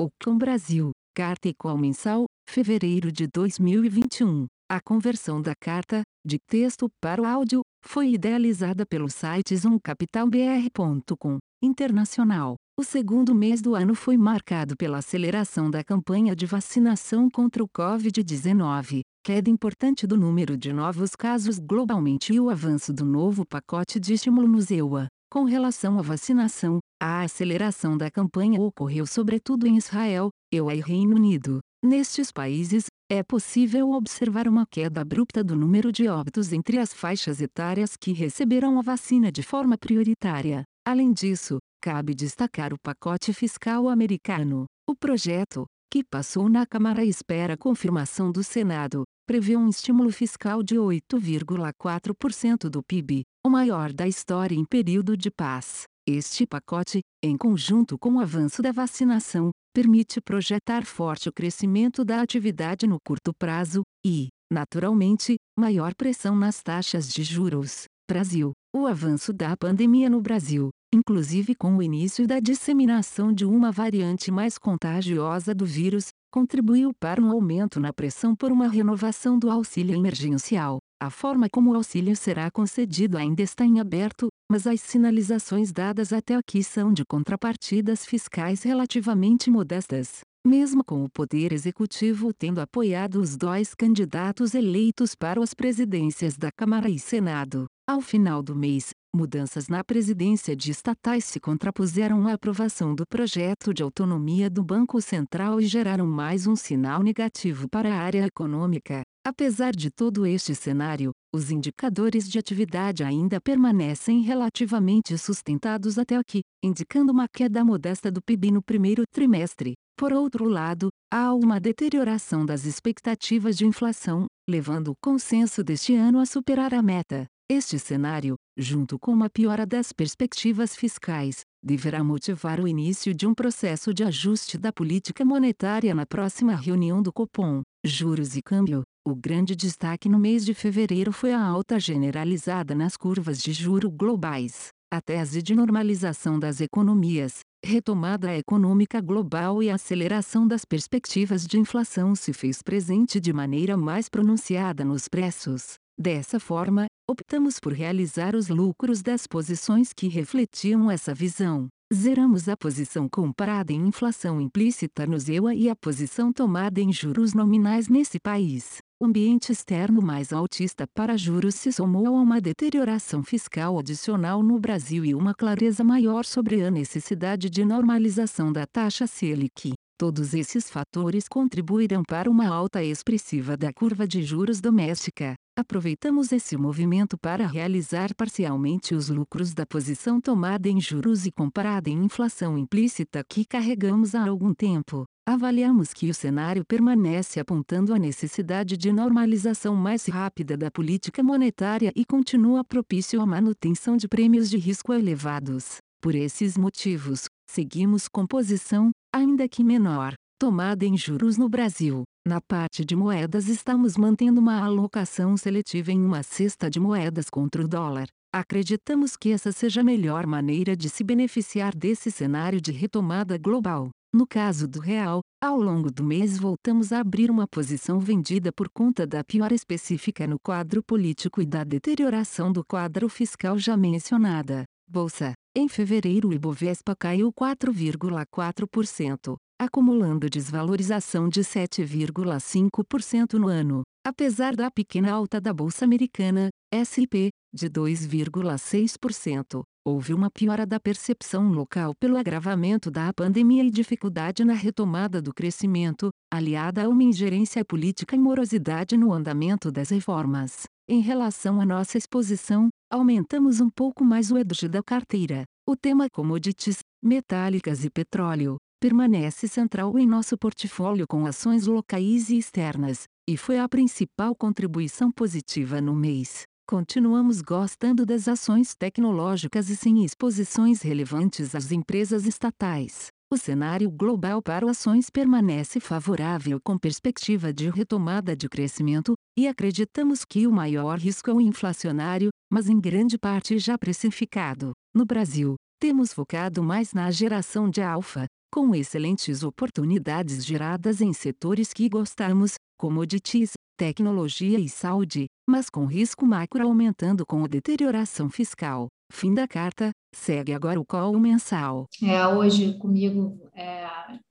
Ocon Brasil, Carta Equal Mensal, fevereiro de 2021. A conversão da carta, de texto para o áudio, foi idealizada pelo site zoomcapitalbr.com, internacional. O segundo mês do ano foi marcado pela aceleração da campanha de vacinação contra o Covid-19, queda importante do número de novos casos globalmente e o avanço do novo pacote de estímulo no EUA. Com relação à vacinação, a aceleração da campanha ocorreu sobretudo em Israel, EUA e Reino Unido. Nestes países, é possível observar uma queda abrupta do número de óbitos entre as faixas etárias que receberam a vacina de forma prioritária. Além disso, cabe destacar o pacote fiscal americano. O projeto, que passou na Câmara e espera confirmação do Senado, prevê um estímulo fiscal de 8,4% do PIB, o maior da história em período de paz. Este pacote, em conjunto com o avanço da vacinação, permite projetar forte o crescimento da atividade no curto prazo e, naturalmente, maior pressão nas taxas de juros. Brasil. O avanço da pandemia no Brasil, inclusive com o início da disseminação de uma variante mais contagiosa do vírus, contribuiu para um aumento na pressão por uma renovação do auxílio emergencial. A forma como o auxílio será concedido ainda está em aberto, mas as sinalizações dadas até aqui são de contrapartidas fiscais relativamente modestas. Mesmo com o Poder Executivo tendo apoiado os dois candidatos eleitos para as presidências da Câmara e Senado, ao final do mês, mudanças na presidência de estatais se contrapuseram à aprovação do projeto de autonomia do Banco Central e geraram mais um sinal negativo para a área econômica. Apesar de todo este cenário, os indicadores de atividade ainda permanecem relativamente sustentados até aqui, indicando uma queda modesta do PIB no primeiro trimestre. Por outro lado, há uma deterioração das expectativas de inflação, levando o consenso deste ano a superar a meta. Este cenário, junto com uma piora das perspectivas fiscais, deverá motivar o início de um processo de ajuste da política monetária na próxima reunião do Copom. Juros e câmbio. O grande destaque no mês de fevereiro foi a alta generalizada nas curvas de juro globais. A tese de normalização das economias, retomada econômica global e aceleração das perspectivas de inflação se fez presente de maneira mais pronunciada nos preços. Dessa forma, optamos por realizar os lucros das posições que refletiam essa visão. Zeramos a posição comparada em inflação implícita no ZEUA e a posição tomada em juros nominais nesse país. O ambiente externo mais altista para juros se somou a uma deterioração fiscal adicional no Brasil e uma clareza maior sobre a necessidade de normalização da taxa Selic. Todos esses fatores contribuirão para uma alta expressiva da curva de juros doméstica. Aproveitamos esse movimento para realizar parcialmente os lucros da posição tomada em juros e comparada em inflação implícita que carregamos há algum tempo. Avaliamos que o cenário permanece apontando a necessidade de normalização mais rápida da política monetária e continua propício à manutenção de prêmios de risco elevados. Por esses motivos, seguimos com posição, ainda que menor, tomada em juros no Brasil. Na parte de moedas estamos mantendo uma alocação seletiva em uma cesta de moedas contra o dólar. Acreditamos que essa seja a melhor maneira de se beneficiar desse cenário de retomada global. No caso do real, ao longo do mês voltamos a abrir uma posição vendida por conta da piora específica no quadro político e da deterioração do quadro fiscal já mencionada. Bolsa. Em fevereiro o Ibovespa caiu 4,4% acumulando desvalorização de 7,5% no ano. Apesar da pequena alta da Bolsa Americana, SP, de 2,6%, houve uma piora da percepção local pelo agravamento da pandemia e dificuldade na retomada do crescimento, aliada a uma ingerência política e morosidade no andamento das reformas. Em relação à nossa exposição, aumentamos um pouco mais o edge da carteira. O tema commodities, metálicas e petróleo, permanece central em nosso portfólio com ações locais e externas, e foi a principal contribuição positiva no mês. Continuamos gostando das ações tecnológicas e sem exposições relevantes às empresas estatais. O cenário global para ações permanece favorável com perspectiva de retomada de crescimento, e acreditamos que o maior risco é o inflacionário, mas em grande parte já precificado. No Brasil, temos focado mais na geração de alfa, com excelentes oportunidades geradas em setores que gostamos, commodities, tecnologia e saúde, mas com risco macro aumentando com a deterioração fiscal. Fim da carta, segue agora o call mensal. É, hoje comigo é,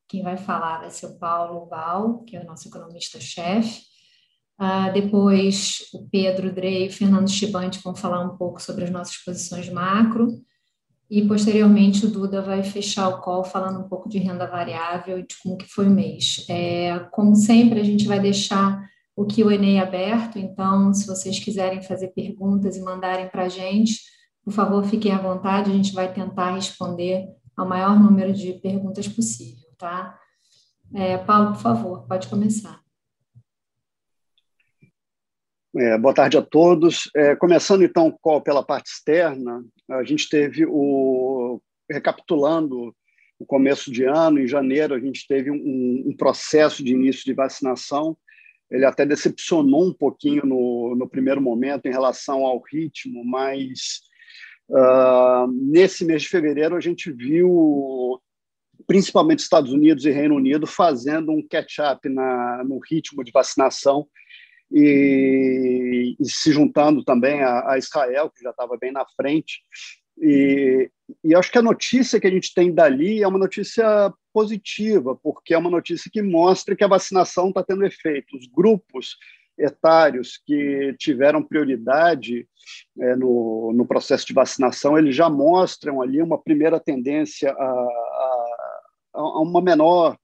quem vai falar vai ser o Paulo Val, que é o nosso economista-chefe. Uh, depois o Pedro Drey e o Fernando Chibante vão falar um pouco sobre as nossas posições macro. E posteriormente o Duda vai fechar o call falando um pouco de renda variável e de como que foi o mês. É, como sempre, a gente vai deixar o Q&A aberto, então se vocês quiserem fazer perguntas e mandarem para a gente, por favor, fiquem à vontade, a gente vai tentar responder ao maior número de perguntas possível, tá? É, Paulo, por favor, pode começar. É, boa tarde a todos. É, começando então pela parte externa, a gente teve o recapitulando o começo de ano, em janeiro a gente teve um, um processo de início de vacinação. Ele até decepcionou um pouquinho no, no primeiro momento em relação ao ritmo, mas Uh, nesse mês de fevereiro, a gente viu principalmente Estados Unidos e Reino Unido fazendo um catch-up no ritmo de vacinação e, e se juntando também a, a, Israel, que já estava bem na frente. E, e acho que a notícia que a gente tem dali é uma notícia positiva, porque é uma notícia que mostra que a vacinação está tendo efeito. Os grupos etários que tiveram prioridade é, no, no processo de vacinação, eles já mostram ali uma primeira tendência a, a, a uma menor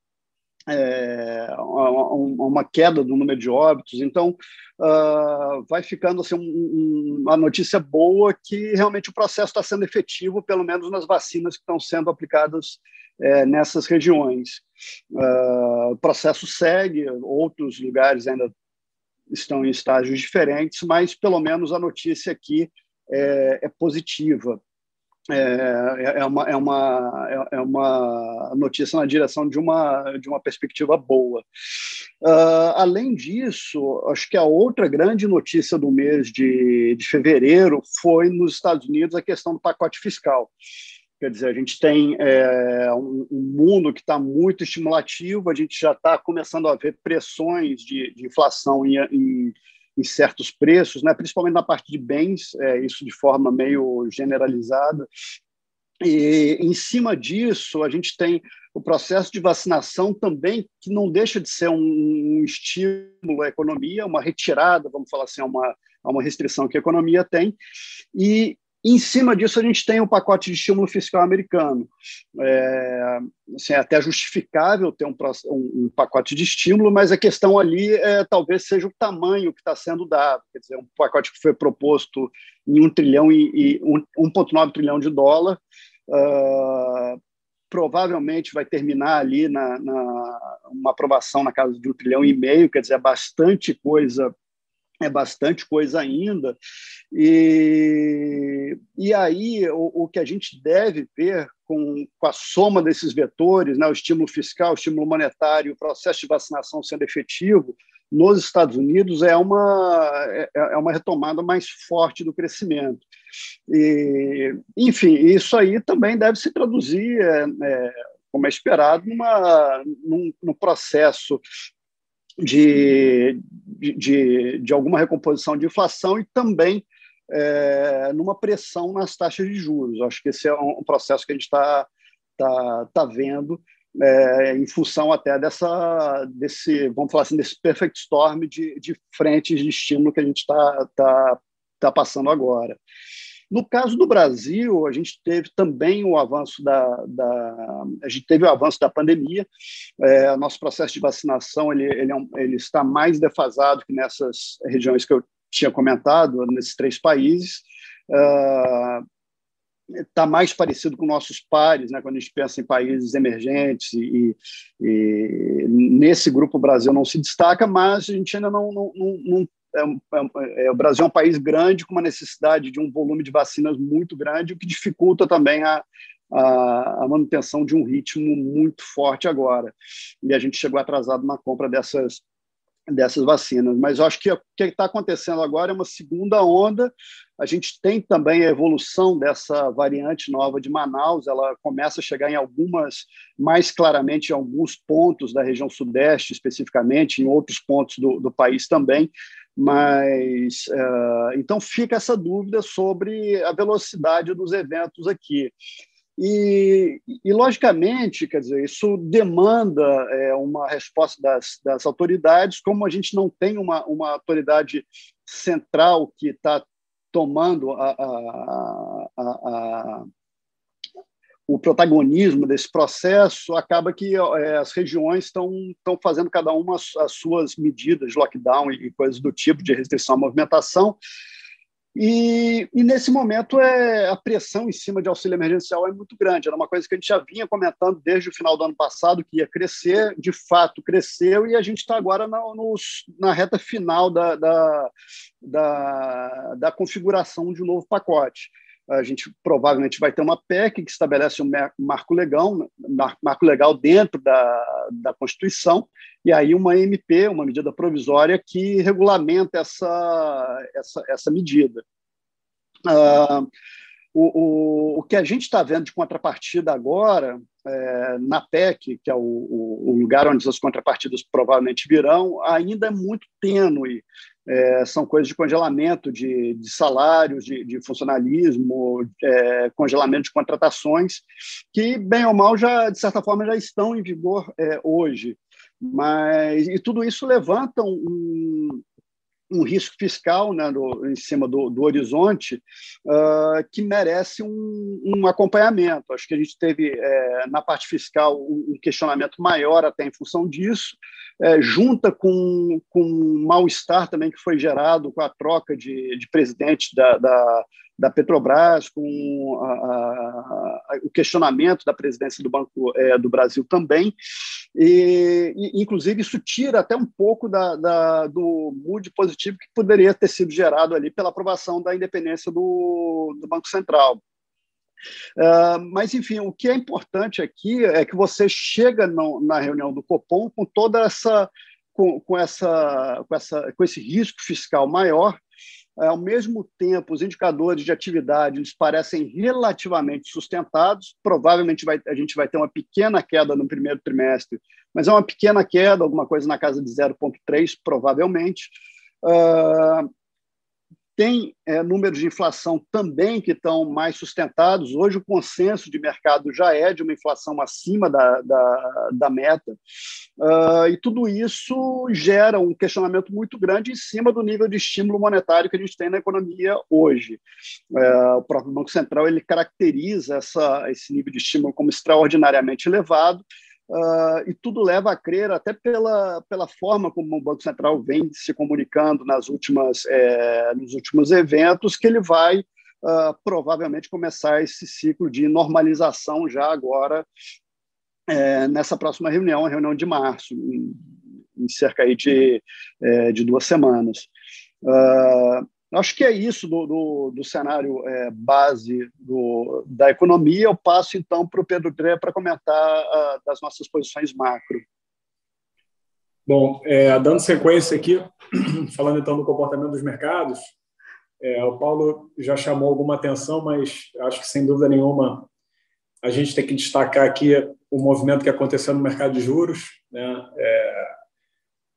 é, uma queda do número de óbitos. Então, uh, vai ficando assim, um, um, uma notícia boa que realmente o processo está sendo efetivo, pelo menos nas vacinas que estão sendo aplicadas é, nessas regiões. Uh, o processo segue, outros lugares ainda estão em estágios diferentes, mas pelo menos a notícia aqui é, é positiva. É, é, é, uma, é, uma, é uma notícia na direção de uma, de uma perspectiva boa. Uh, além disso, acho que a outra grande notícia do mês de, de fevereiro foi nos Estados Unidos a questão do pacote fiscal. Quer dizer, a gente tem é, um, um, mundo que está muito estimulativo, a gente já está começando a ver pressões de, de inflação em, em, em, certos preços, né? principalmente na parte de bens, é, isso de forma meio generalizada. E, em cima disso, a gente tem o processo de vacinação também, que não deixa de ser um, um estímulo à economia, uma retirada, vamos falar assim, a uma, a uma restrição que a economia tem, e em cima disso, a gente tem um pacote de estímulo fiscal americano. É, assim, é até justificável ter um, um, pacote de estímulo, mas a questão ali é, talvez seja o tamanho que está sendo dado. Quer dizer, um pacote que foi proposto em 1 trilhão e, e 1,9 trilhão de dólar. Uh, provavelmente vai terminar ali na, na, uma aprovação na casa de um trilhão e meio, quer dizer, é bastante coisa é bastante coisa ainda. E, e aí, o, o que a gente deve ver com, com a soma desses vetores, né, o estímulo fiscal, o estímulo monetário, o processo de vacinação sendo efetivo, nos Estados Unidos é uma, é, é uma retomada mais forte do crescimento. E, enfim, isso aí também deve se traduzir, é, é, como é esperado, numa, num, num processo de, de, de alguma recomposição de inflação e também é, numa pressão nas taxas de juros. Acho que esse é um processo que a gente está tá, tá vendo é, em função até dessa, desse, vamos falar assim, desse perfect storm de, de frentes de estímulo que a gente está tá, tá passando agora. No caso do Brasil, a gente teve também o avanço da, da a gente teve o avanço da pandemia. É, nosso processo de vacinação ele, ele, é um, ele, está mais defasado que nessas regiões que eu tinha comentado, nesses três países. Uh, está mais parecido com nossos pares, né, quando a gente pensa em países emergentes, e, e, nesse grupo o Brasil não se destaca, mas a gente ainda não, não, não, é, é, é, o Brasil é um país grande com uma necessidade de um volume de vacinas muito grande, o que dificulta também a, a, a, manutenção de um ritmo muito forte agora. E a gente chegou atrasado na compra dessas, dessas vacinas. Mas eu acho que o que está acontecendo agora é uma segunda onda. A gente tem também a evolução dessa variante nova de Manaus, ela começa a chegar em algumas, mais claramente em alguns pontos da região sudeste, especificamente, em outros pontos do, do país também. Mas uh, então fica essa dúvida sobre a velocidade dos eventos aqui. E, e, logicamente, quer dizer, isso demanda é, uma resposta das, das, autoridades, como a gente não tem uma, uma autoridade central que está tomando a, a, a, o protagonismo desse processo, acaba que é, as regiões estão fazendo cada uma as, as suas medidas lockdown e, e coisas do tipo de restrição à movimentação, e, e, nesse momento é, a pressão em cima de auxílio emergencial é muito grande. Era uma coisa que a gente já vinha comentando desde o final do ano passado, que ia crescer, de fato cresceu, e a gente está agora na, nos, na reta final da, da, da, da configuração de um novo pacote a gente provavelmente vai ter uma PEC que estabelece um marco legal, marco legal dentro da, da Constituição, e aí uma MP, uma medida provisória que regulamenta essa, essa, essa medida. Uh, o, o, o que a gente está vendo de contrapartida agora, é, na PEC, que é o, o, lugar onde as contrapartidas provavelmente virão, ainda é muito tênue é, são coisas de congelamento de, de salários, de, de funcionalismo, é, congelamento de contratações, que, bem ou mal, já, de certa forma, já estão em vigor é, hoje. Mas, e tudo isso levanta um, um risco fiscal né, do, em cima do, do horizonte uh, que merece um, um, acompanhamento. Acho que a gente teve, é, na parte fiscal, um, questionamento maior até em função disso, é, junta com, com um mal-estar também que foi gerado com a troca de, de presidente da, da da Petrobras, com a, a, o questionamento da presidência do Banco é, do Brasil também. E, e, inclusive, isso tira até um pouco da, da, do mood positivo que poderia ter sido gerado ali pela aprovação da independência do, do Banco Central. Uh, mas, enfim, o que é importante aqui é que você chega no, na reunião do Copom com toda essa com, com, essa, com, essa, com esse risco fiscal maior é, ao mesmo tempo, os indicadores de atividade eles parecem relativamente sustentados. Provavelmente vai, a gente vai ter uma pequena queda no primeiro trimestre, mas é uma pequena queda, alguma coisa na casa de 0,3, provavelmente. Uh, tem é, números de inflação também que estão mais sustentados. Hoje, o consenso de mercado já é de uma inflação acima da, da, da meta. Uh, e tudo isso gera um questionamento muito grande em cima do nível de estímulo monetário que a gente tem na economia hoje. Uh, o próprio Banco Central ele caracteriza essa, esse nível de estímulo como extraordinariamente elevado Uh, e tudo leva a crer, até pela, pela forma como o Banco Central vem se comunicando nas últimas, é, nos últimos eventos, que ele vai uh, provavelmente começar esse ciclo de normalização já agora é, nessa próxima reunião, a reunião de março, em, em cerca aí de, é, de duas semanas. Uh, Acho que é isso do, do, do cenário é, base do, da economia. Eu passo, então, para o Pedro Dré para comentar uh, das nossas posições macro. Bom, é, dando sequência aqui, falando então do comportamento dos mercados, é, o Paulo já chamou alguma atenção, mas acho que sem dúvida nenhuma a gente tem que destacar aqui o movimento que aconteceu no mercado de juros. Né? É,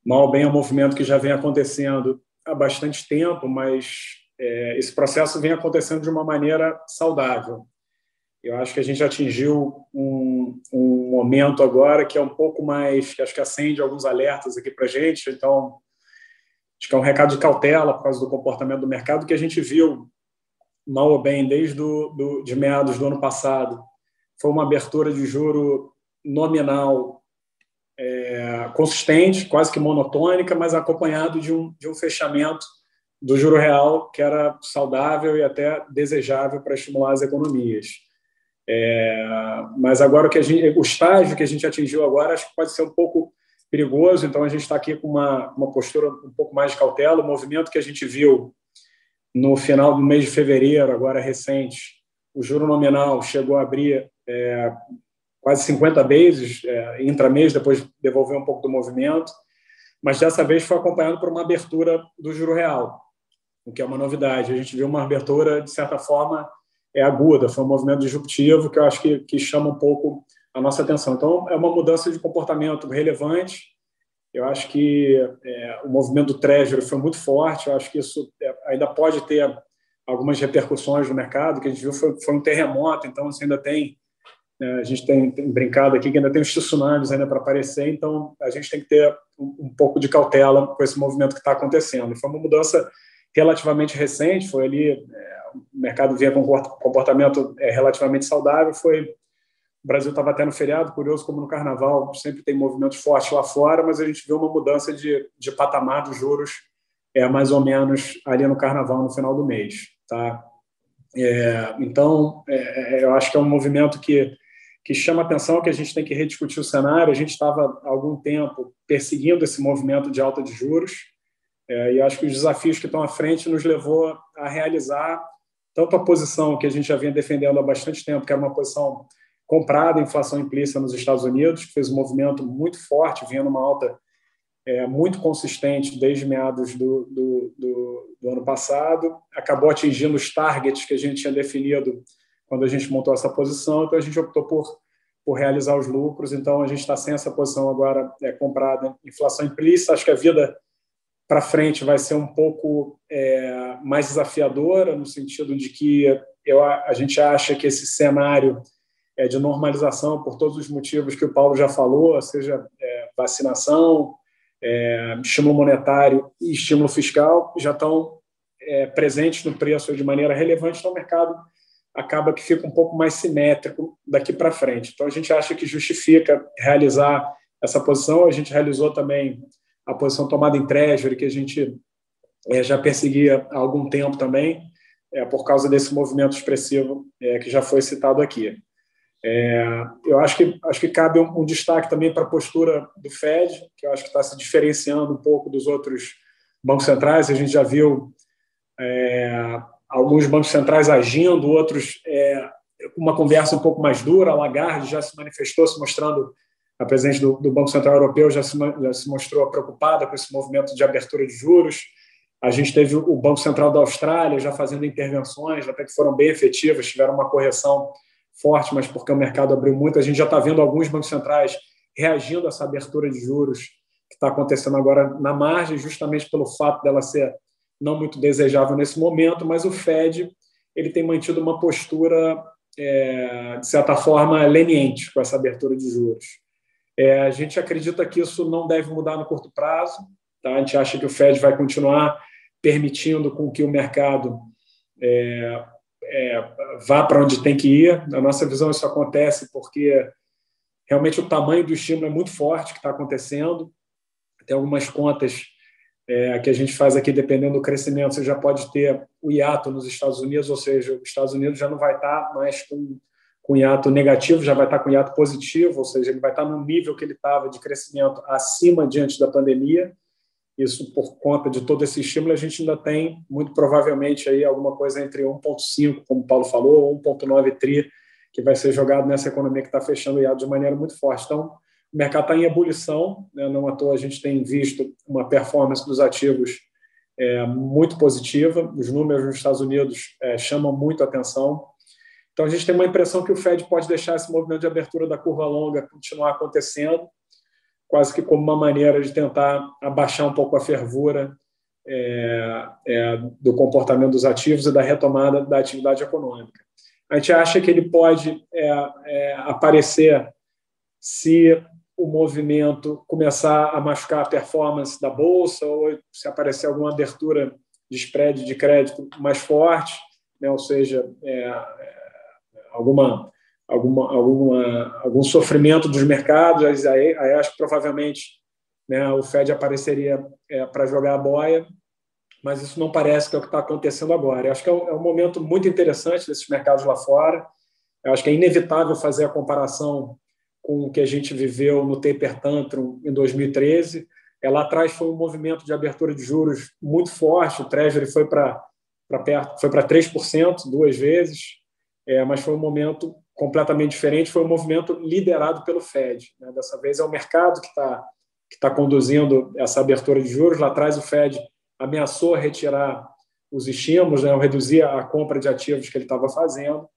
mal bem é um movimento que já vem acontecendo há bastante tempo, mas é, esse processo vem acontecendo de uma maneira saudável. Eu acho que a gente atingiu um, um momento agora que é um pouco mais, que acho que acende alguns alertas aqui para a gente. Então, acho que é um recado de cautela por causa do comportamento do mercado que a gente viu mal ou bem desde do, do, de meados do ano passado. Foi uma abertura de juro nominal é, consistente, quase que monotônica, mas acompanhado de um, de um fechamento do juro real que era saudável e até desejável para estimular as economias. É, mas agora o, que a gente, o estágio que a gente atingiu agora acho que pode ser um pouco perigoso, então a gente está aqui com uma, uma postura um pouco mais de cautela. O movimento que a gente viu no final do mês de fevereiro, agora recente, o juro nominal chegou a abrir é, quase 50 vezes, é, intra-mês, depois devolveu um pouco do movimento, mas dessa vez foi acompanhado por uma abertura do juro real. o que é uma novidade. A gente viu uma abertura, de certa forma, é aguda, foi um movimento disruptivo que eu acho que, que chama um pouco a nossa atenção. Então, é uma mudança de comportamento relevante. Eu acho que é, o movimento do Treasury foi muito forte, eu acho que isso é, ainda pode ter algumas repercussões no mercado, que a gente viu foi, foi um terremoto, então você ainda tem a gente tem, tem, brincado aqui que ainda tem os tsunamis ainda para aparecer, então a gente tem que ter um, um pouco de cautela com esse movimento que está acontecendo. Foi uma mudança relativamente recente, foi ali, é, o mercado vinha com comportamento é, relativamente saudável, foi o Brasil estava até no feriado, curioso como no Carnaval sempre tem movimentos fortes lá fora, mas a gente viu uma mudança de, de patamar dos juros é, mais ou menos ali no Carnaval, no final do mês. Tá? É, então, é, é eu acho que é um movimento que que chama atenção que a gente tem que rediscutir o cenário. A gente estava há algum tempo perseguindo esse movimento de alta de juros é, e acho que os desafios que estão à frente nos levou a realizar tanto a posição que a gente já vinha defendendo há bastante tempo, que era uma posição comprada, inflação implícita nos Estados Unidos, que fez um movimento muito forte, vinha numa alta é, muito consistente desde meados do, do, do, do ano passado, acabou atingindo os targets que a gente tinha definido quando a gente montou essa posição, então a gente optou por, por realizar os lucros, então a gente está sem essa posição agora é, comprada, inflação implícita, acho que a vida para frente vai ser um pouco é, mais desafiadora, no sentido de que eu, a gente acha que esse cenário é, de normalização, por todos os motivos que o Paulo já falou, seja é, vacinação, é, estímulo monetário e estímulo fiscal, já estão é, presentes no preço de maneira relevante no mercado acaba que fica um pouco mais simétrico daqui para frente. Então, a gente acha que justifica realizar essa posição. A gente realizou também a posição tomada em Treasury, que a gente é, já perseguia há algum tempo também, é, por causa desse movimento expressivo é, que já foi citado aqui. Eu acho que, acho que cabe um, um destaque também para a postura do Fed, que eu acho que está se diferenciando um pouco dos outros bancos centrais. A gente já viu é, alguns bancos centrais agindo, outros é, uma conversa um pouco mais dura. A Lagarde já se manifestou, se mostrando, a presidente do, do Banco Central Europeu já se, já se mostrou preocupada com esse movimento de abertura de juros. A gente teve o Banco Central da Austrália já fazendo intervenções, até que foram bem efetivas, tiveram uma correção forte, mas porque o mercado abriu muito. A gente já está vendo alguns bancos centrais reagindo a essa abertura de juros que está acontecendo agora na margem, justamente pelo fato dela ser não muito desejável nesse momento, mas o Fed ele tem mantido uma postura, é, de certa forma, leniente com essa abertura de juros. É, a gente acredita que isso não deve mudar no curto prazo. Tá? A gente acha que o Fed vai continuar permitindo com que o mercado é, é vá para onde tem que ir. Na nossa visão, isso acontece porque realmente o tamanho do estímulo é muito forte que está acontecendo. Tem algumas contas é, que a gente faz aqui, dependendo do crescimento, você já pode ter o hiato nos Estados Unidos, ou seja, os Estados Unidos já não vai estar mais com, com hiato negativo, já vai estar com hiato positivo, ou seja, ele vai estar no nível que ele estava de crescimento acima diante da pandemia. Isso por conta de todo esse estímulo, a gente ainda tem, muito provavelmente, aí alguma coisa entre 1,5, como o Paulo falou, ou 1,9 tri, que vai ser jogado nessa economia que está fechando o hiato de maneira muito forte. Então, o mercado está em ebulição, né? não à toa a gente tem visto uma performance dos ativos é, muito positiva, os números nos Estados Unidos é, chamam muito atenção. Então a gente tem uma impressão que o Fed pode deixar esse movimento de abertura da curva longa continuar acontecendo, quase que como uma maneira de tentar abaixar um pouco a fervura é, é, do comportamento dos ativos e da retomada da atividade econômica. A gente acha que ele pode é, é, aparecer se o movimento começar a machucar a performance da bolsa ou se aparecer alguma abertura de spread de crédito mais forte, né? ou seja, é, é, alguma, alguma, alguma, algum sofrimento dos mercados, aí, aí acho que provavelmente né, o Fed apareceria é, para jogar a boia, mas isso não parece que é o que está acontecendo agora. Eu acho que é um, é um momento muito interessante desses mercados lá fora. Eu acho que é inevitável fazer a comparação com o que a gente viveu no Taper Tantrum em 2013. É, lá atrás foi um movimento de abertura de juros muito forte, o Treasury foi para perto, foi para 3% duas vezes, é, mas foi um momento completamente diferente, foi um movimento liderado pelo Fed. Né? Dessa vez é o mercado que está que tá conduzindo essa abertura de juros. Lá atrás o Fed ameaçou retirar os estímulos, né, reduzir a compra de ativos que ele estava fazendo.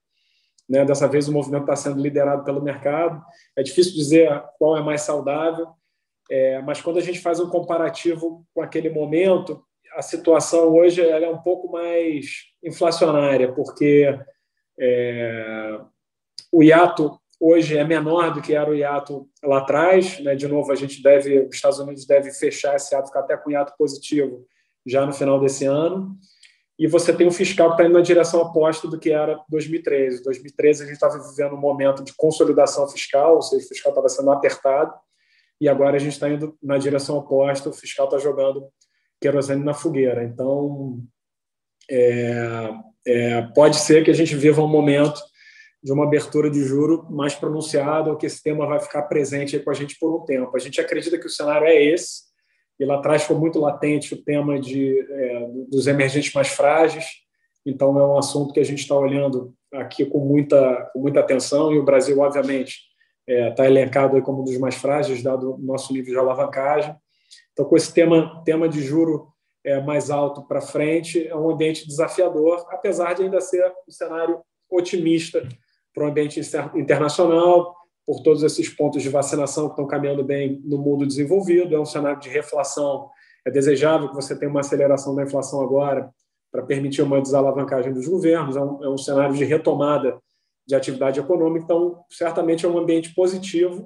Né? Dessa vez o movimento está sendo liderado pelo mercado. É difícil dizer qual é mais saudável, é, mas quando a gente faz um comparativo com aquele momento, a situação hoje ela é um pouco mais inflacionária, porque é, o hiato hoje é menor do que era o hiato lá atrás. Né? De novo, a gente deve, os Estados Unidos deve fechar esse hiato, ficar até com hiato positivo já no final desse ano e você tem um fiscal que está indo na direção oposta do que era 2013. 2013 a gente estava vivendo um momento de consolidação fiscal, ou seja, o fiscal estava sendo apertado, e agora a gente está indo na direção oposta, o fiscal está jogando querosene na fogueira. Então, é, é, pode ser que a gente viva um momento de uma abertura de juro mais pronunciada, ou que esse tema vai ficar presente com a gente por um tempo. A gente acredita que o cenário é esse, e lá atrás foi muito latente o tema de, é, dos emergentes mais frágeis, então é um assunto que a gente está olhando aqui com muita, com muita atenção, e o Brasil, obviamente, está é, tá elencado como um dos mais frágeis, dado o nosso nível de alavancagem. Então, com esse tema, tema de juro é, mais alto para frente, é um ambiente desafiador, apesar de ainda ser um cenário otimista para o ambiente internacional, por todos esses pontos de vacinação que estão caminhando bem no mundo desenvolvido. É um cenário de reflação. É desejável que você tenha uma aceleração da inflação agora para permitir uma desalavancagem dos governos. É um, é um cenário de retomada de atividade econômica. Então, certamente é um ambiente positivo,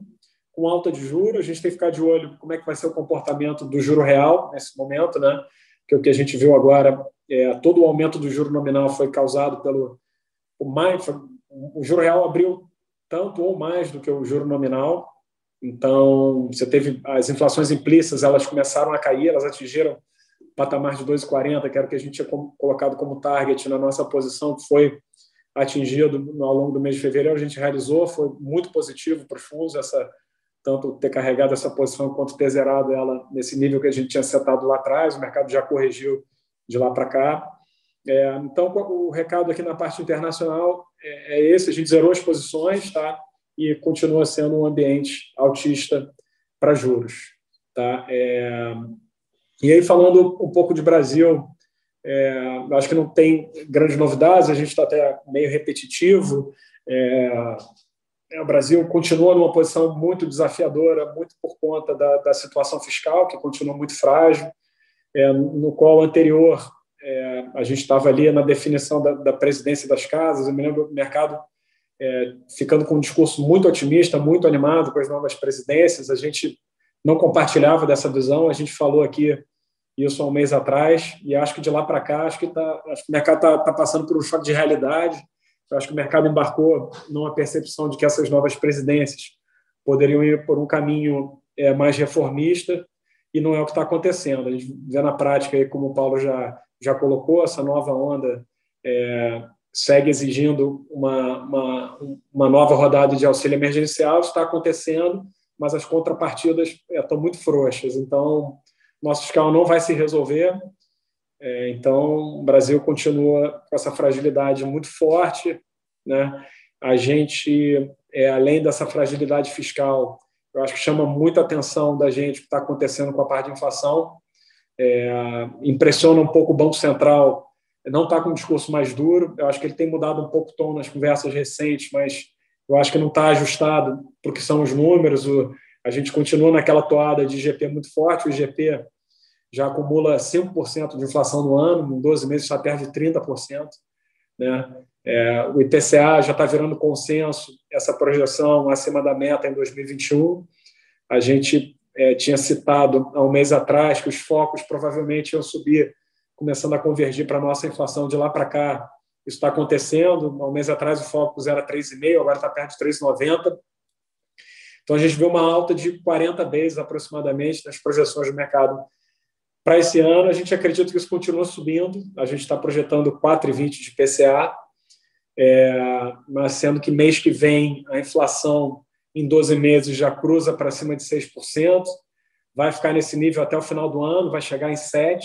com alta de juros. A gente tem que ficar de olho como é que vai ser o comportamento do juro real nesse momento, né? Que o que a gente viu agora, é, todo o aumento do juro nominal foi causado pelo o mais, o juro real abriu tanto ou mais do que o juro nominal. Então, você teve as inflações implícitas, elas começaram a cair, elas atingiram patamar de 2,40, que era o que a gente tinha colocado como target na nossa posição, que foi atingido ao longo do mês de fevereiro, a gente realizou, foi muito positivo para os fundos, essa, tanto ter carregado essa posição quanto ter zerado ela nesse nível que a gente tinha setado lá atrás, o mercado já corrigiu de lá para cá. É, então, o recado aqui na parte internacional é, é esse: a gente zerou as posições, tá? E continua sendo um ambiente altista para juros, tá? É, e aí, falando um pouco de Brasil, é, acho que não tem grandes novidades, a gente está até meio repetitivo. É, é, o Brasil continua numa posição muito desafiadora, muito por conta da, da situação fiscal, que continua muito frágil, é, no qual anterior é, a gente estava ali na definição da, da, presidência das casas. Eu me lembro do mercado é, ficando com um discurso muito otimista, muito animado com as novas presidências. A gente não compartilhava dessa visão. A gente falou aqui isso há um mês atrás e acho que de lá para cá acho que, tá, acho que o mercado está tá passando por um choque de realidade. Eu acho que o mercado embarcou numa percepção de que essas novas presidências poderiam ir por um caminho é, mais reformista e não é o que está acontecendo. A gente vê na prática, aí, como o Paulo já já colocou, essa nova onda é, segue exigindo uma, uma, uma, nova rodada de auxílio emergencial, está acontecendo, mas as contrapartidas é, estão muito frouxas. Então, nosso fiscal não vai se resolver. É, então, o Brasil continua com essa fragilidade muito forte. Né? A gente, é, além dessa fragilidade fiscal, eu acho que chama muita atenção da gente o que está acontecendo com a parte de inflação. É, impressiona um pouco o Banco Central não está com um discurso mais duro. Eu acho que ele tem mudado um pouco o tom nas conversas recentes, mas eu acho que não está ajustado para o que são os números. O, a gente continua naquela toada de IGP muito forte. O IGP já acumula 5% de inflação no ano, em 12 meses já perde 30%. Né? É, o IPCA já está virando consenso, essa projeção acima da meta em 2021. A gente é, tinha citado há um mês atrás que os focos provavelmente iam subir, começando a convergir para a nossa inflação de lá para cá. Isso está acontecendo. Há um mês atrás o foco era 3,5, agora está perto de 3,90. Então a gente vê uma alta de 40 vezes aproximadamente nas projeções do mercado para esse ano. A gente acredita que isso continua subindo. A gente está projetando 4,20 de PCA, é, mas sendo que mês que vem a inflação em 12 meses já cruza para cima de 6%, vai ficar nesse nível até o final do ano, vai chegar em 7%.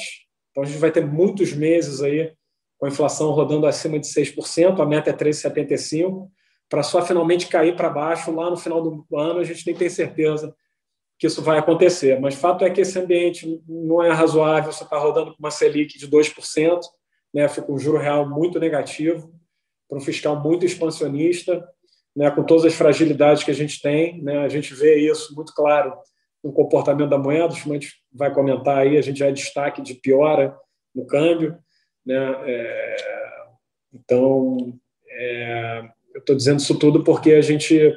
Então a gente vai ter muitos meses aí com a inflação rodando acima de 6%, a meta é 3,75%, para só finalmente cair para baixo lá no final do ano, a gente nem tem certeza que isso vai acontecer. Mas fato é que esse ambiente não é razoável, você está rodando com uma Selic de 2%, né, fica um juro real muito negativo, para um fiscal muito expansionista, né, com todas as fragilidades que a gente tem. Né, a gente vê isso muito claro no comportamento da moeda, o Schmidt vai comentar aí, a gente já é destaque de piora no câmbio. Né, é, então, é, eu estou dizendo isso tudo porque a gente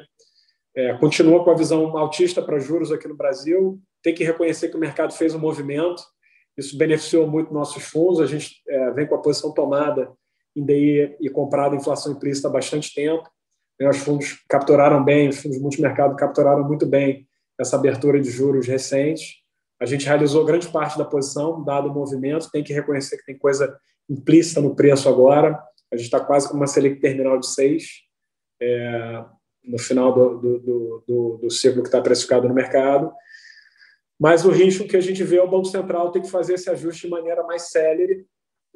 é, continua com a visão altista para juros aqui no Brasil, tem que reconhecer que o mercado fez um movimento, isso beneficiou muito nossos fundos, a gente é, vem com a posição tomada em DI e comprado inflação implícita há bastante tempo. Né? Os fundos capturaram bem, os fundos multimercado capturaram muito bem essa abertura de juros recente. A gente realizou grande parte da posição, dado o movimento. Tem que reconhecer que tem coisa implícita no preço agora. A gente está quase com uma Selic terminal de 6, é, no final do, do, do, do ciclo que está precificado no mercado. Mas o risco que a gente vê é o Banco Central ter que fazer esse ajuste de maneira mais célere.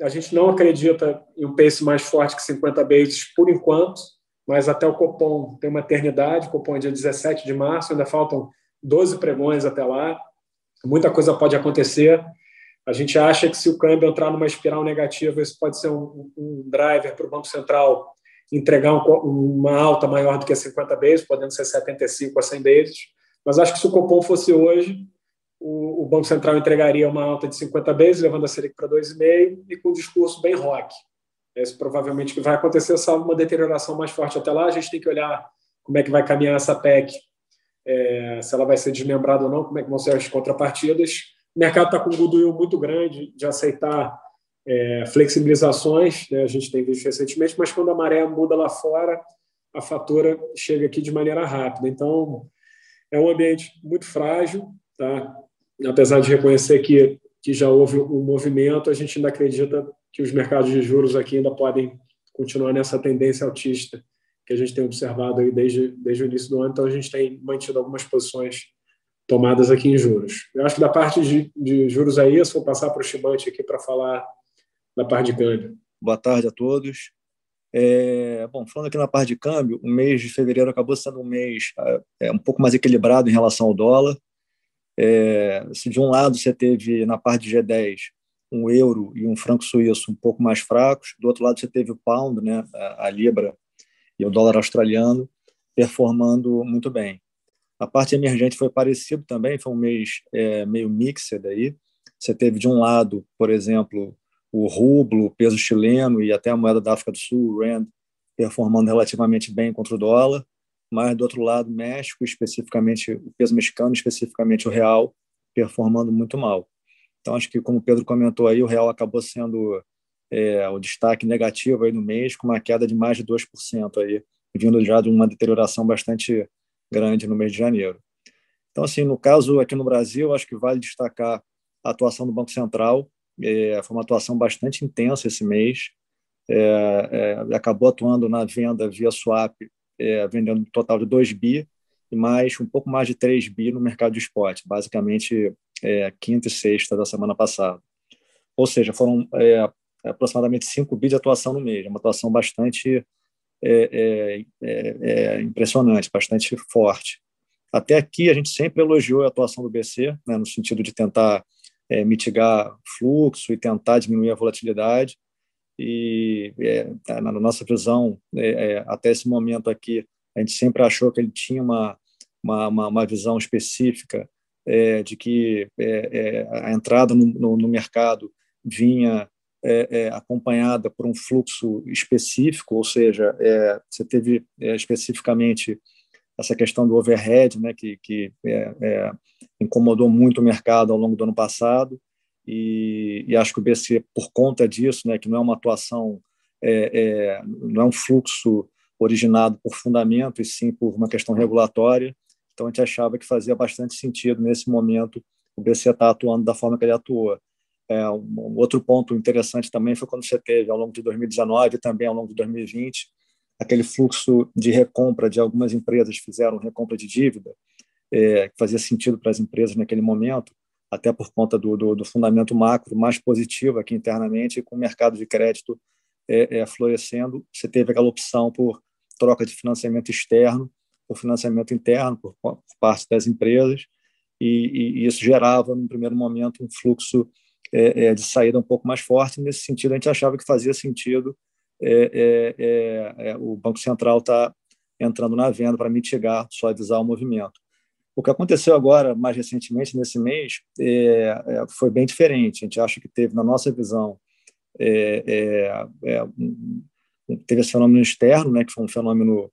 A gente não acredita em um pace mais forte que 50 bases por enquanto, mas até o Copom tem uma eternidade, o Copom é dia 17 de março, ainda faltam 12 pregões até lá, muita coisa pode acontecer. A gente acha que se o câmbio entrar numa espiral negativa, isso pode ser um, um driver para o Banco Central entregar um, uma alta maior do que 50 bases, podendo ser 75 a 100 bases. Mas acho que se o Copom fosse hoje, o, o, Banco Central entregaria uma alta de 50 vezes, levando a Selic para 2,5 e com um discurso bem rock. Isso provavelmente vai acontecer, salvo uma deterioração mais forte até lá. A gente tem que olhar como é que vai caminhar essa PEC, é, se ela vai ser desmembrada ou não, como é que vão ser as contrapartidas. O mercado está com um goodwill muito grande de aceitar é, flexibilizações, né? a gente tem visto recentemente, mas quando a maré muda lá fora, a fatura chega aqui de maneira rápida. Então, é um ambiente muito frágil, tá? apesar de reconhecer que, que já houve um movimento, a gente ainda acredita que os mercados de juros aqui ainda podem continuar nessa tendência altista que a gente tem observado aí desde, desde o início do ano, então a gente tem mantido algumas posições tomadas aqui em juros. Eu acho que da parte de, de juros aí, eu vou passar para o Chibante aqui para falar da parte de câmbio. Boa tarde a todos. É, bom, falando aqui na parte de câmbio, o mês de fevereiro acabou sendo um mês é, um pouco mais equilibrado em relação ao dólar. É, se de um lado você teve na parte de G10 um euro e um franco suíço um pouco mais fracos, do outro lado você teve o pound, né, a, a libra e o dólar australiano performando muito bem. A parte emergente foi parecido também, foi um mês é, meio mixed aí. Você teve de um lado, por exemplo, o rublo, o peso chileno e até a moeda da África do Sul, o rand, performando relativamente bem contra o dólar mas do outro lado, México, especificamente o peso mexicano, especificamente o real, performando muito mal. Então, acho que, como o Pedro comentou aí, o real acabou sendo é, o destaque negativo aí no mês, com uma queda de mais de 2%, aí, vindo já de uma deterioração bastante grande no mês de janeiro. Então, assim, no caso aqui no Brasil, acho que vale destacar a atuação do Banco Central, é, foi uma atuação bastante intensa esse mês, é, é, acabou atuando na venda via swap é, vendendo um total de 2 bi e mais um pouco mais de 3 bi no mercado de esporte, basicamente é, quinta e sexta da semana passada. Ou seja, foram é, aproximadamente 5 bi de atuação no mês, uma atuação bastante é, é, é, é, impressionante, bastante forte. Até aqui a gente sempre elogiou a atuação do BC, né, no sentido de tentar mitigar fluxo e tentar diminuir a volatilidade e é, tá, na nossa visão, é, é, até esse momento aqui, a gente sempre achou que ele tinha uma, uma, uma visão específica é, de que é, é, a entrada no, no, no mercado vinha acompanhada por um fluxo específico, ou seja, você teve especificamente essa questão do overhead, né, que, que incomodou muito o mercado ao longo do ano passado, e, e, acho que o BC, por conta disso, né, que não é uma atuação, é, é, não é um fluxo originado por fundamento, e sim por uma questão regulatória, então a gente achava que fazia bastante sentido nesse momento o BC estar tá atuando da forma que ele atuou. É, um outro ponto interessante também foi quando você teve, ao longo de 2019 e também ao longo de 2020, aquele fluxo de recompra de algumas empresas fizeram recompra de dívida, é, que fazia sentido para as empresas naquele momento, até por conta do, do, do, fundamento macro mais positivo aqui internamente, com o mercado de crédito é, é, florescendo, você teve aquela opção por troca de financiamento externo por financiamento interno por, por parte das empresas, e, e, isso gerava, no primeiro momento, um fluxo é, é, de saída um pouco mais forte. Nesse sentido, a gente achava que fazia sentido é, é, é, o Banco Central estar tá entrando na venda para mitigar, suavizar o movimento. O que aconteceu agora, mais recentemente, nesse mês, foi bem diferente. A gente acha que teve, na nossa visão, teve esse fenômeno externo, né, que foi um fenômeno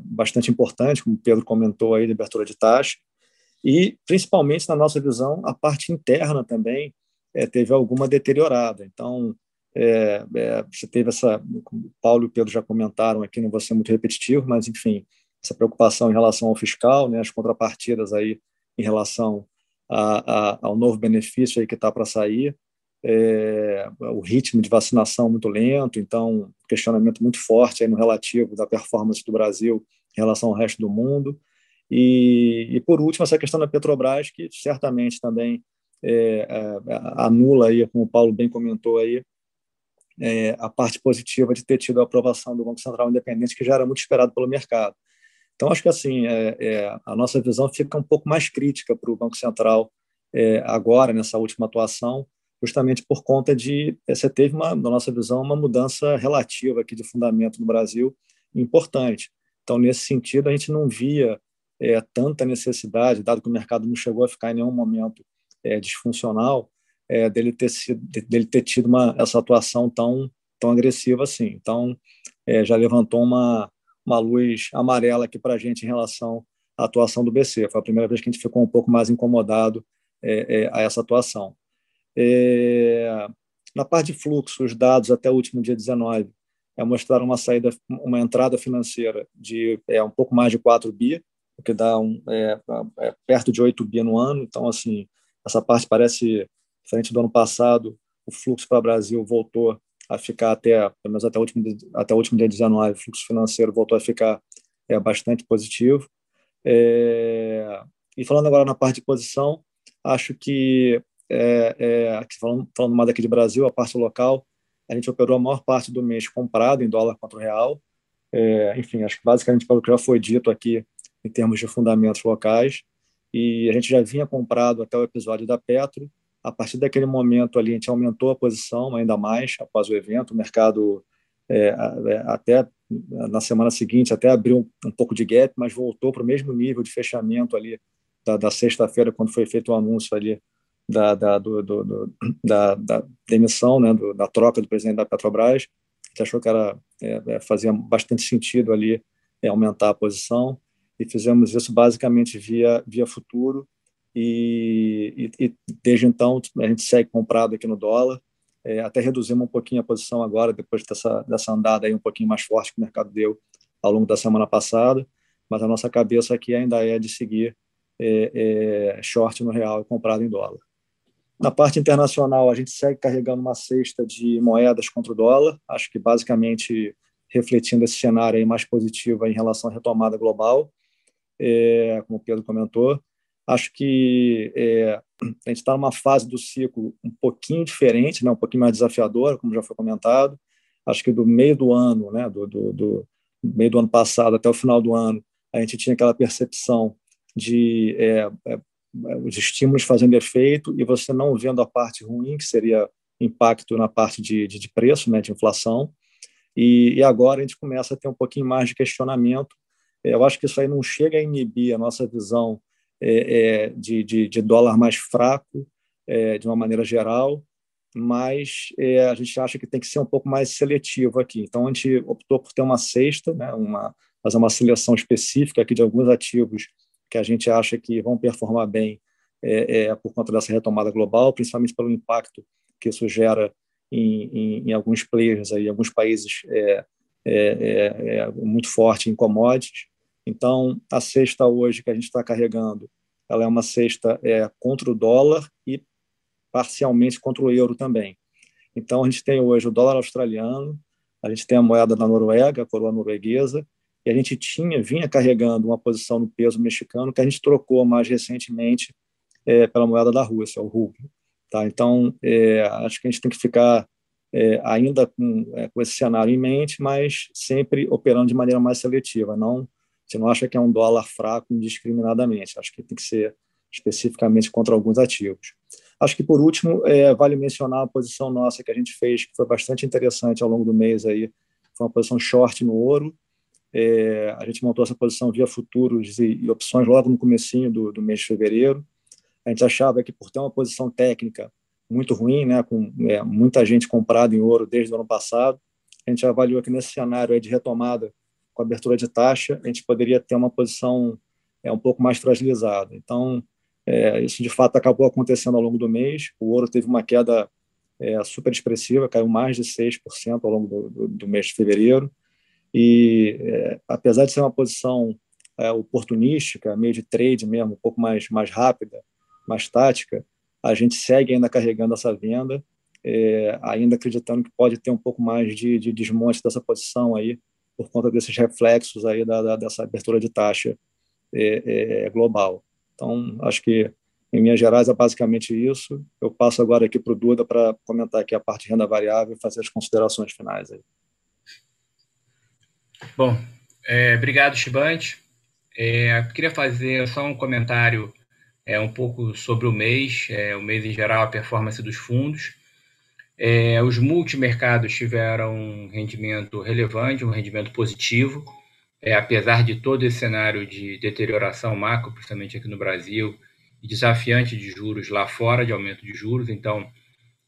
bastante importante, como o Pedro comentou aí, de abertura de taxa, e, principalmente, na nossa visão, a parte interna também é, teve alguma deteriorada. Então, é, é, você teve essa, como o Paulo e o Pedro já comentaram aqui, não vou ser muito repetitivo, mas, enfim, essa preocupação em relação ao fiscal, né, as contrapartidas aí em relação a, a, ao novo benefício aí que está para sair, é, o ritmo de vacinação muito lento, então questionamento muito forte aí no relativo da performance do Brasil em relação ao resto do mundo, e, e, por último, essa questão da Petrobras, que certamente também é, é, anula, aí, como o Paulo bem comentou, aí, é, a parte positiva de ter tido a aprovação do Banco Central Independente, que já era muito esperado pelo mercado. Então, acho que assim é, é, a nossa visão fica um pouco mais crítica para o Banco Central agora, nessa última atuação, justamente por conta de você teve, uma, na nossa visão, uma mudança relativa aqui de fundamento no Brasil importante. Então, nesse sentido, a gente não via é, tanta necessidade, dado que o mercado não chegou a ficar em nenhum momento é, disfuncional, é, dele ter sido, dele ter tido uma essa atuação tão tão agressiva assim. Então, já levantou uma uma luz amarela aqui para a gente em relação à atuação do BC. Foi a primeira vez que a gente ficou um pouco mais incomodado a essa atuação. Na parte de fluxo, os dados até o último dia 19 é, mostraram uma saída, uma entrada financeira de é, um pouco mais de 4 bi, o que dá um, é, é, perto de 8 bi no ano. Então, assim, essa parte parece diferente do ano passado. O fluxo para o Brasil voltou a ficar até, pelo menos até o último, até o último dia 19, o fluxo financeiro voltou a ficar é, bastante positivo. É, e falando agora na parte de posição, acho que, é, é, falando, falando mais aqui de Brasil, a parte local, a gente operou a maior parte do mês comprado em dólar contra o real. É, enfim, acho que basicamente pelo que já foi dito aqui, em termos de fundamentos locais. E a gente já vinha comprado até o episódio da Petro. A partir daquele momento ali, a gente aumentou a posição ainda mais após o evento. O mercado, é, é até na semana seguinte, até abriu um, um pouco de gap, mas voltou para o mesmo nível de fechamento ali da, da sexta-feira, quando foi feito o anúncio ali da, da, do, do, do, da, da demissão, né, da troca do presidente da Petrobras. Gente achou que era, é, é fazia bastante sentido ali é, aumentar a posição e fizemos isso basicamente via, via futuro. E, e, e desde então a gente segue comprado aqui no dólar. É, até reduzimos um pouquinho a posição agora, depois dessa, dessa andada aí um pouquinho mais forte que o mercado deu ao longo da semana passada. Mas a nossa cabeça aqui ainda é de seguir é, é, short no real e comprado em dólar. Na parte internacional, a gente segue carregando uma cesta de moedas contra o dólar, acho que basicamente refletindo esse cenário aí mais positivo em relação à retomada global é, como o Pedro comentou. Acho que é, a gente está numa fase do ciclo um pouquinho diferente, né, um pouquinho mais desafiadora, como já foi comentado. Acho que do meio do ano, né, do, do, do meio do ano passado até o final do ano, a gente tinha aquela percepção de é, é, os estímulos fazendo efeito e você não vendo a parte ruim, que seria impacto na parte de, de, de preço, né, de inflação. E, e, agora a gente começa a ter um pouquinho mais de questionamento eu acho que isso aí não chega a inibir a nossa visão é, é, de, de, de, dólar mais fraco, é, de uma maneira geral, mas a gente acha que tem que ser um pouco mais seletivo aqui. Então, a gente optou por ter uma cesta, né, uma, fazer uma seleção específica aqui de alguns ativos que a gente acha que vão performar bem é, é, por conta dessa retomada global, principalmente pelo impacto que isso gera em, em, em alguns players, aí, alguns países é, é, é, muito forte em commodities. Então, a cesta hoje que a gente está carregando, ela é uma cesta é, contra o dólar e parcialmente contra o euro também. Então, a gente tem hoje o dólar australiano, a gente tem a moeda da Noruega, a coroa norueguesa, e a gente tinha vinha carregando uma posição no peso mexicano que a gente trocou mais recentemente é, pela moeda da Rússia, o rublo. Tá? Então, é, acho que a gente tem que ficar é, ainda com, é, com, esse cenário em mente, mas sempre operando de maneira mais seletiva. Não, você não acha que é um dólar fraco indiscriminadamente. Acho que tem que ser especificamente contra alguns ativos. Acho que, por último, é, vale mencionar a posição nossa que a gente fez, que foi bastante interessante ao longo do mês. Aí. Foi uma posição short no ouro. É, a gente montou essa posição via futuros e, e opções logo no comecinho do, do, mês de fevereiro. A gente achava que, por ter uma posição técnica muito ruim, né, com é, muita gente comprada em ouro desde o ano passado, a gente avaliou que nesse cenário de retomada com abertura de taxa, a gente poderia ter uma posição é, um pouco mais fragilizada. Então, é, isso de fato acabou acontecendo ao longo do mês. O ouro teve uma queda é, super expressiva, caiu mais de 6% ao longo do, do, do, mês de fevereiro. E é, apesar de ser uma posição é, oportunística, meio de trade mesmo, um pouco mais, mais rápida, mais tática, a gente segue ainda carregando essa venda, é, ainda acreditando que pode ter um pouco mais de, de desmonte dessa posição aí, por conta desses reflexos aí da, da dessa abertura de taxa é, é, global. Então, acho que em Minas Gerais é basicamente isso. Eu passo agora aqui para o Duda para comentar aqui a parte de renda variável e fazer as considerações finais. Aí. Bom, é, obrigado, Chibante. É, queria fazer só um comentário é, um pouco sobre o mês, é, o mês em geral, a performance dos fundos. É, os multimercados tiveram um rendimento relevante, um rendimento positivo, é, apesar de todo esse cenário de deterioração macro, principalmente aqui no Brasil, e desafiante de juros lá fora, de aumento de juros. Então,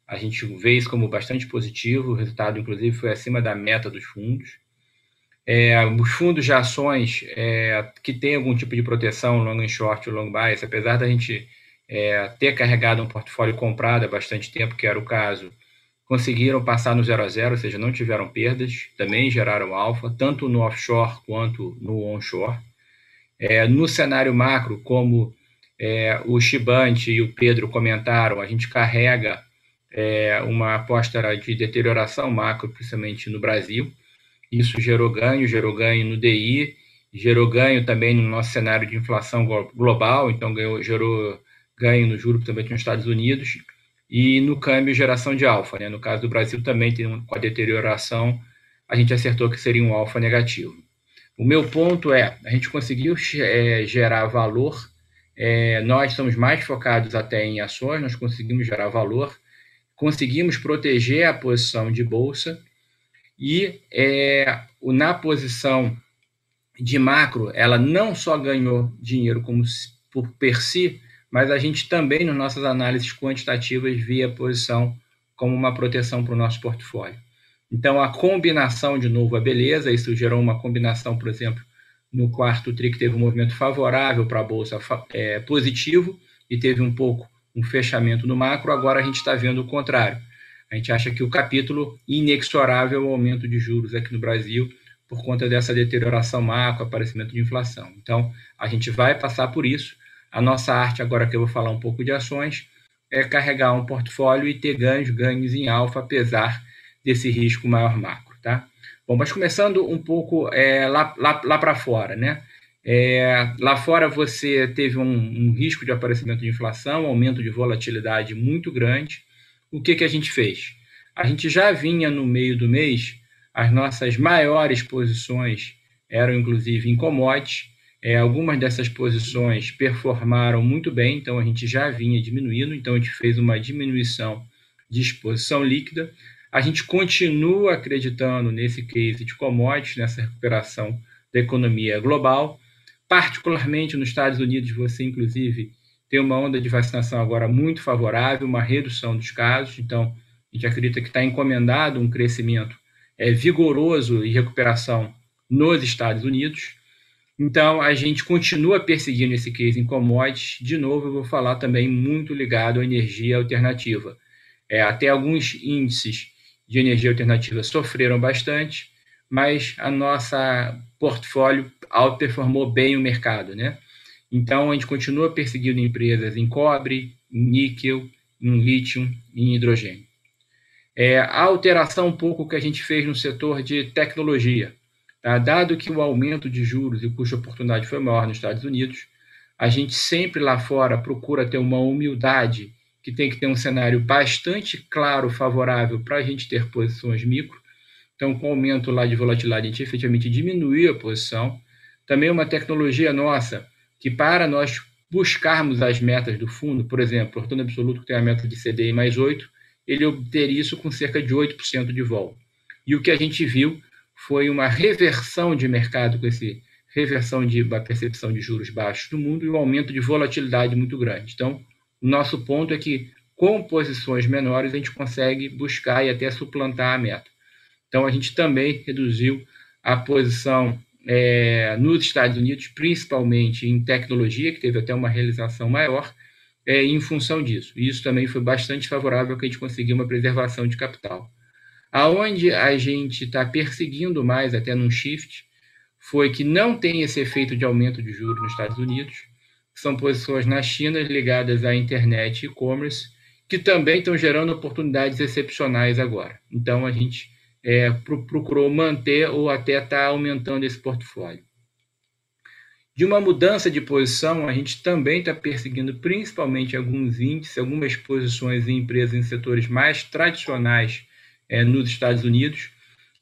a gente vê isso como bastante positivo. O resultado, inclusive, foi acima da meta dos fundos. É, os fundos de ações é, que têm algum tipo de proteção, long and short, long bias, apesar da gente é, ter carregado um portfólio comprado há bastante tempo, que era o caso, conseguiram passar no zero a zero, ou seja, não tiveram perdas, também geraram alfa, tanto no offshore quanto no onshore. É, no cenário macro, como é, o Chibante e o Pedro comentaram, a gente carrega é, uma aposta de deterioração macro, principalmente no Brasil. Isso gerou ganho, gerou ganho no DI, gerou ganho também no nosso cenário de inflação global, então ganhou, gerou ganho no juro também nos Estados Unidos e no câmbio geração de alfa. Né? No caso do Brasil também tem um, com a deterioração, a gente acertou que seria um alfa negativo. O meu ponto é, a gente conseguiu é, gerar valor, é, nós estamos mais focados até em ações, nós conseguimos gerar valor, conseguimos proteger a posição de bolsa e é, na posição de macro, ela não só ganhou dinheiro como por per si, mas a gente também, nas nossas análises quantitativas, via a posição como uma proteção para o nosso portfólio. Então, a combinação, de novo, a beleza, isso gerou uma combinação, por exemplo, no quarto TRI, que teve um movimento favorável para a Bolsa é, positivo e teve um pouco um fechamento no macro, agora a gente está vendo o contrário. A gente acha que o capítulo inexorável é o aumento de juros aqui no Brasil por conta dessa deterioração macro, aparecimento de inflação. Então, a gente vai passar por isso, a nossa arte, agora que eu vou falar um pouco de ações, é carregar um portfólio e ter ganhos, ganhos em alfa, apesar desse risco maior macro, tá? Bom, mas começando um pouco é, lá, lá, lá para fora, né? É, lá fora você teve um, um, risco de aparecimento de inflação, aumento de volatilidade muito grande. O que, que a gente fez? A gente já vinha no meio do mês, as nossas maiores posições eram inclusive em commodities, é, algumas dessas posições performaram muito bem, então a gente já vinha diminuindo, então a gente fez uma diminuição de exposição líquida. A gente continua acreditando nesse case de commodities, nessa recuperação da economia global, particularmente nos Estados Unidos, você inclusive tem uma onda de vacinação agora muito favorável, uma redução dos casos, então a gente acredita que está encomendado um crescimento é, vigoroso e recuperação nos Estados Unidos. Então, a gente continua perseguindo esse case em commodities. De novo, eu vou falar também muito ligado à energia alternativa. É, até alguns índices de energia alternativa sofreram bastante, mas a nossa portfólio outperformou bem o mercado, né? Então, a gente continua perseguindo empresas em cobre, em níquel, em lítio e em hidrogênio. É, a alteração um pouco que a gente fez no setor de tecnologia. Tá? Dado que o aumento de juros e o custo de oportunidade foi maior nos Estados Unidos, a gente sempre lá fora procura ter uma humildade que tem que ter um cenário bastante claro, favorável para a gente ter posições micro. Então, com o aumento lá de volatilidade, a gente efetivamente diminuiu a posição. Também uma tecnologia nossa, que para nós buscarmos as metas do fundo, por exemplo, o retorno absoluto que tem a meta de CDI mais 8, ele obteria isso com cerca de 8% de vol. E o que a gente viu foi uma reversão de mercado com esse reversão de percepção de juros baixos no mundo e um aumento de volatilidade muito grande. Então, nosso ponto é que com posições menores a gente consegue buscar e até suplantar a meta. Então, a gente também reduziu a posição é, nos Estados Unidos, principalmente em tecnologia, que teve até uma realização maior, é, em função disso. E isso também foi bastante favorável que a gente conseguiu uma preservação de capital. Aonde a gente está perseguindo mais, até num shift, foi que não tem esse efeito de aumento de juros nos Estados Unidos, são posições na China ligadas à internet e e-commerce, que também estão gerando oportunidades excepcionais agora. Então, a gente é, procurou manter ou até está aumentando esse portfólio. De uma mudança de posição, a gente também está perseguindo principalmente alguns índices, algumas posições em empresas em setores mais tradicionais é, nos Estados Unidos,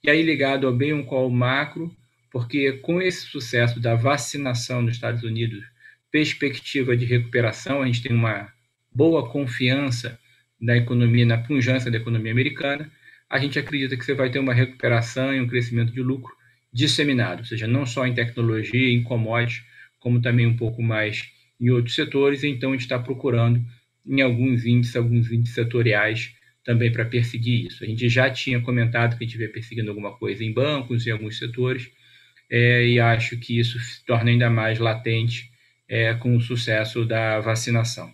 e aí ligado ao bem um call macro, porque com esse sucesso da vacinação nos Estados Unidos, perspectiva de recuperação, a gente tem uma boa confiança na economia, na pujança da economia americana, a gente acredita que você vai ter uma recuperação e um crescimento de lucro disseminado, ou seja, não só em tecnologia, em commodities, como também um pouco mais em outros setores. Então, a gente está procurando em alguns índices, alguns índices setoriais também para perseguir isso. A gente já tinha comentado que a gente vem perseguindo alguma coisa em bancos e alguns setores, é, e acho que isso se torna ainda mais latente é, com o sucesso da vacinação.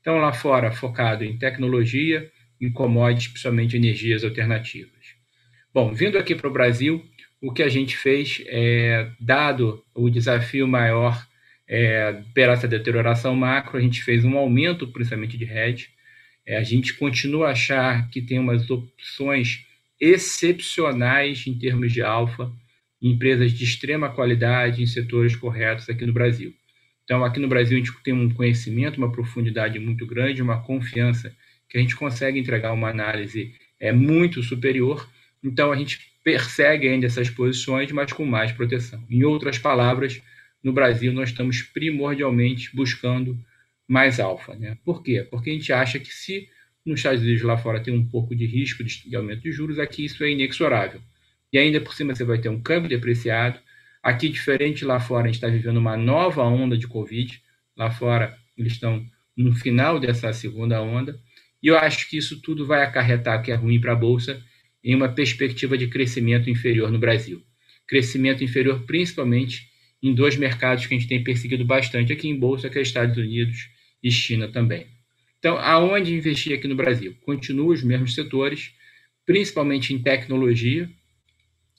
Então, lá fora, focado em tecnologia, em commodities, principalmente energias alternativas. Bom, vindo aqui para o Brasil, o que a gente fez, é, dado o desafio maior é, pela essa deterioração macro, a gente fez um aumento principalmente de hedge. É, a gente continua a achar que tem umas opções excepcionais em termos de alfa, empresas de extrema qualidade, em setores corretos aqui no Brasil. Então, aqui no Brasil, a gente tem um conhecimento, uma profundidade muito grande, uma confiança que a gente consegue entregar uma análise é, muito superior. Então, a gente persegue ainda essas posições, mas com mais proteção. Em outras palavras, no Brasil, nós estamos primordialmente buscando mais alfa. Né? Por quê? Porque a gente acha que se nos Estados Unidos lá fora tem um pouco de risco de aumento de juros, aqui isso é inexorável. E ainda por cima você vai ter um câmbio depreciado. Aqui, diferente lá fora, a gente está vivendo uma nova onda de Covid. Lá fora, eles estão no final dessa segunda onda. E eu acho que isso tudo vai acarretar, que é ruim para a Bolsa, em uma perspectiva de crescimento inferior no Brasil. Crescimento inferior principalmente em dois mercados que a gente tem perseguido bastante aqui em Bolsa, que é Estados Unidos e China também. Então, aonde investir aqui no Brasil? Continua os mesmos setores, principalmente em tecnologia.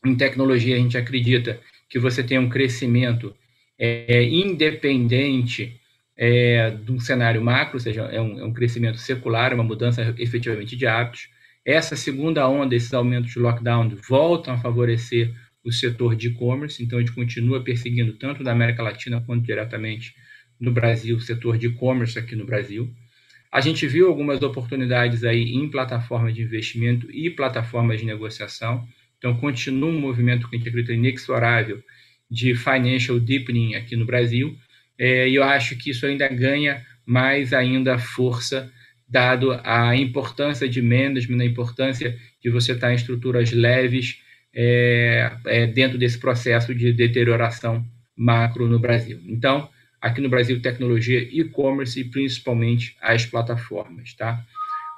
Em tecnologia, a gente acredita que você tem um crescimento é, independente é, de um cenário macro, ou seja, é um, é um crescimento secular, uma mudança efetivamente de hábitos. Essa segunda onda, esses aumentos de lockdown, voltam a favorecer o setor de e-commerce, então a gente continua perseguindo tanto da América Latina quanto diretamente no Brasil, o setor de e-commerce aqui no Brasil. A gente viu algumas oportunidades aí em plataformas de investimento e plataformas de negociação, então continua um movimento que a gente acredita inexorável de financial deepening aqui no Brasil, é, e eu acho que isso ainda ganha mais ainda força, dado a importância de management, a importância de você estar em estruturas leves é, é, dentro desse processo de deterioração macro no Brasil. Então, aqui no Brasil, tecnologia, e-commerce e principalmente as plataformas, tá?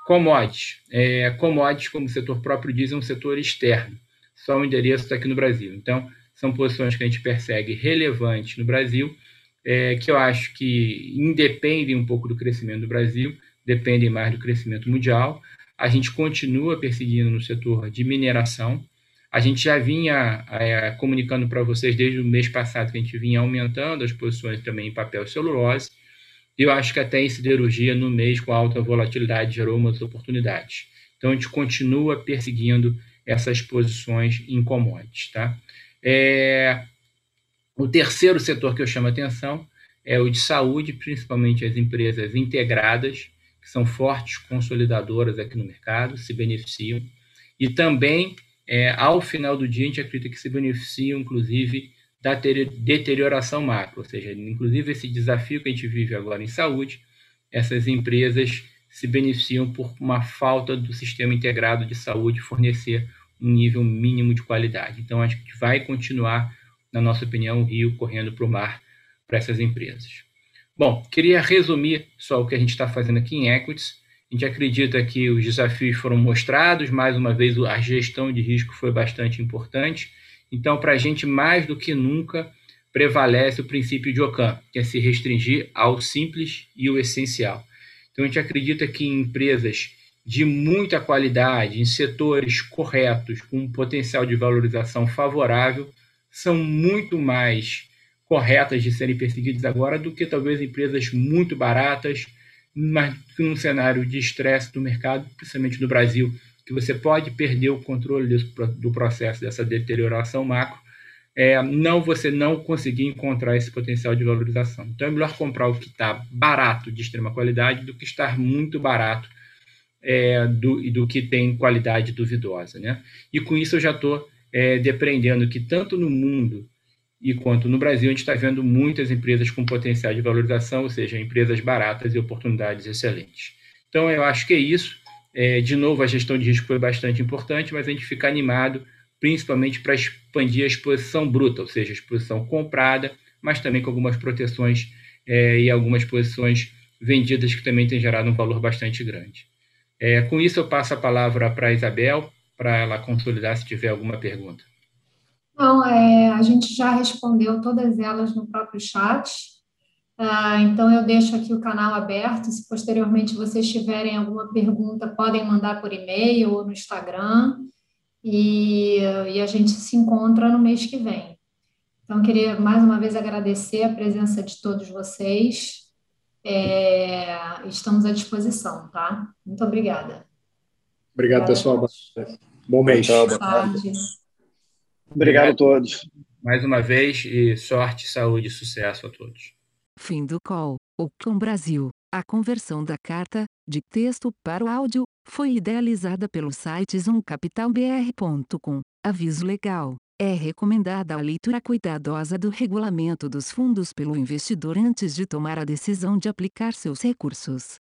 Commodities. É, commodities, como o setor próprio diz, é um setor externo. Só o endereço está aqui no Brasil. Então, são posições que a gente persegue relevantes no Brasil é, que eu acho que independem um pouco do crescimento do Brasil, dependem mais do crescimento mundial. A gente continua perseguindo no setor de mineração. A gente já vinha é, comunicando para vocês desde o mês passado que a gente vinha aumentando as posições também em papel e celulose. Eu acho que até em siderurgia, no mês com alta volatilidade, gerou umas oportunidades. Então, a gente continua perseguindo essas posições em commodities. Tá? É, o terceiro setor que eu chamo a atenção é o de saúde, principalmente as empresas integradas, que são fortes consolidadoras aqui no mercado, se beneficiam. E também, é, ao final do dia, a gente acredita que se beneficiam, inclusive, da deterioração macro, ou seja, inclusive esse desafio que a gente vive agora em saúde, essas empresas se beneficiam por uma falta do sistema integrado de saúde fornecer um nível mínimo de qualidade. Então, acho que vai continuar, na nossa opinião, o rio correndo para o mar para essas empresas. Bom, queria resumir só o que a gente está fazendo aqui em Equities. A gente acredita que os desafios foram mostrados, mais uma vez a gestão de risco foi bastante importante. Então, para a gente, mais do que nunca, prevalece o princípio de Ocam, que é se restringir ao simples e o essencial. Então, a gente acredita que em empresas de muita qualidade, em setores corretos, com um potencial de valorização favorável, são muito mais corretas de serem perseguidas agora do que talvez empresas muito baratas, mas num cenário de estresse do mercado, principalmente no Brasil, que você pode perder o controle do processo dessa deterioração macro, é, não você não conseguir encontrar esse potencial de valorização. Então é melhor comprar o que está barato de extrema qualidade do que estar muito barato é, do, do que tem qualidade duvidosa. Né? E com isso eu já estou é, depreendendo que tanto no mundo e quanto no Brasil a gente está vendo muitas empresas com potencial de valorização, ou seja, empresas baratas e oportunidades excelentes. Então eu acho que é isso. É, de novo, a gestão de risco foi bastante importante, mas a gente fica animado, principalmente para expandir a exposição bruta, ou seja, a exposição comprada, mas também com algumas proteções é, e algumas posições vendidas que também têm gerado um valor bastante grande. É, com isso, eu passo a palavra para a Isabel, para ela consolidar se tiver alguma pergunta. Não, é, a gente já respondeu todas elas no próprio chat. Ah, então, eu deixo aqui o canal aberto. Se posteriormente vocês tiverem alguma pergunta, podem mandar por e-mail ou no Instagram. E, e a gente se encontra no mês que vem. Então, queria mais uma vez agradecer a presença de todos vocês. É, estamos à disposição, tá? Muito obrigada. Obrigado, pessoal. Bom mês. Boa tarde. Obrigado a todos. Mais uma vez, e sorte, saúde e sucesso a todos. Fim do call. O Com Brasil. A conversão da carta, de texto para o áudio, foi idealizada pelo site zoomcapitalbr.com. Aviso legal. É recomendada a leitura cuidadosa do regulamento dos fundos pelo investidor antes de tomar a decisão de aplicar seus recursos.